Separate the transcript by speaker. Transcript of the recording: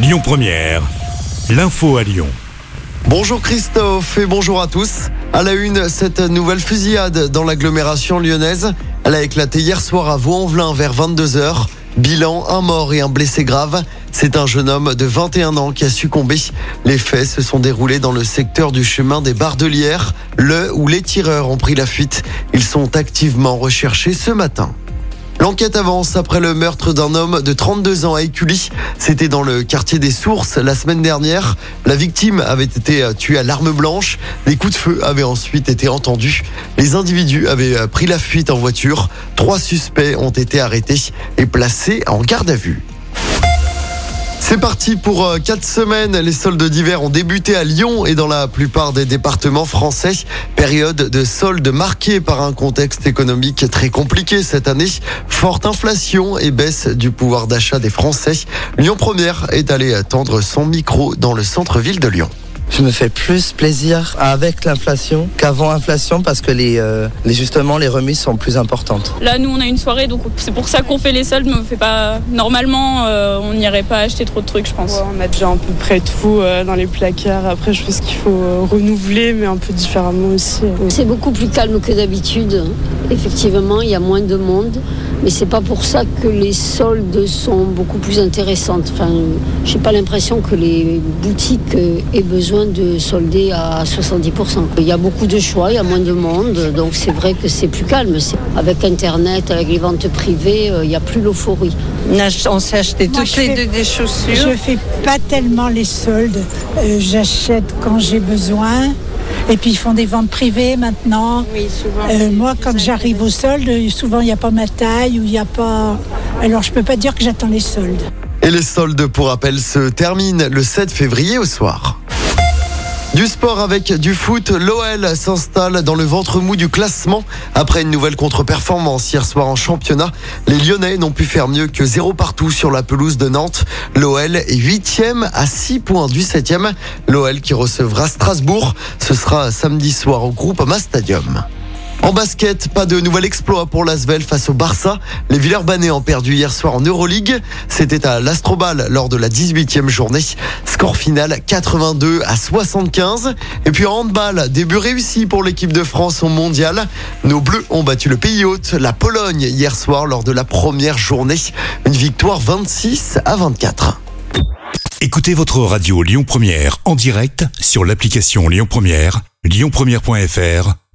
Speaker 1: Lyon Première, l'info à Lyon.
Speaker 2: Bonjour Christophe et bonjour à tous. À la une, cette nouvelle fusillade dans l'agglomération lyonnaise. Elle a éclaté hier soir à Vaux-en-Velin vers 22h. Bilan, un mort et un blessé grave. C'est un jeune homme de 21 ans qui a succombé. Les faits se sont déroulés dans le secteur du chemin des Bardelières, le où les tireurs ont pris la fuite. Ils sont activement recherchés ce matin. L'enquête avance après le meurtre d'un homme de 32 ans à Écully. C'était dans le quartier des Sources la semaine dernière. La victime avait été tuée à l'arme blanche. Des coups de feu avaient ensuite été entendus. Les individus avaient pris la fuite en voiture. Trois suspects ont été arrêtés et placés en garde à vue. C'est parti pour euh, quatre semaines. Les soldes d'hiver ont débuté à Lyon et dans la plupart des départements français. Période de soldes marquée par un contexte économique très compliqué cette année. Forte inflation et baisse du pouvoir d'achat des Français. Lyon Première est allé tendre son micro dans le centre-ville de Lyon.
Speaker 3: Je me fais plus plaisir avec l'inflation qu'avant inflation parce que les, euh, les justement les remises sont plus importantes.
Speaker 4: Là, nous, on a une soirée, donc c'est pour ça qu'on fait les soldes. Mais on fait pas normalement, euh, on n'irait pas acheter trop de trucs, je pense.
Speaker 5: Ouais, on a déjà à peu près tout euh, dans les placards. Après, je pense qu'il faut euh, renouveler, mais un peu différemment aussi.
Speaker 6: C'est beaucoup plus calme que d'habitude. Effectivement, il y a moins de monde, mais c'est pas pour ça que les soldes sont beaucoup plus intéressantes. Enfin, j'ai pas l'impression que les boutiques aient besoin de solder à 70%. Il y a beaucoup de choix, il y a moins de monde, donc c'est vrai que c'est plus calme. Avec Internet, avec les ventes privées, euh, il n'y a plus l'euphorie.
Speaker 7: On, s'est acheté
Speaker 8: Moi,
Speaker 7: toutes
Speaker 8: je
Speaker 7: les
Speaker 8: fais-
Speaker 7: deux des chaussures.
Speaker 8: Je fais pas tellement les soldes. Euh, J'achète quand j'ai besoin. Et puis ils font des ventes privées maintenant.
Speaker 7: Oui, souvent.
Speaker 8: Euh, moi, quand j'arrive aux soldes, souvent il n'y a pas ma taille ou il n'y a pas. Alors je peux pas dire que j'attends les soldes.
Speaker 2: Et les soldes, pour rappel, se terminent le 7 février au soir. Du sport avec du foot, l'OL s'installe dans le ventre mou du classement. Après une nouvelle contre-performance hier soir en championnat, les Lyonnais n'ont pu faire mieux que zéro partout sur la pelouse de Nantes. L'OL est huitième à 6 points du septième. L'OL qui recevra Strasbourg. Ce sera samedi soir au Groupama Stadium. En basket, pas de nouvel exploit pour l'Asvel face au Barça. Les Villeurbanais ont perdu hier soir en Euroleague. C'était à l'Astrobal lors de la 18e journée. Score final 82 à 75. Et puis en handball, début réussi pour l'équipe de France au mondial. Nos Bleus ont battu le pays hôte, la Pologne, hier soir lors de la première journée. Une victoire 26 à 24.
Speaker 1: Écoutez votre radio Lyon Première en direct sur l'application Lyon Première, lyonpremière.fr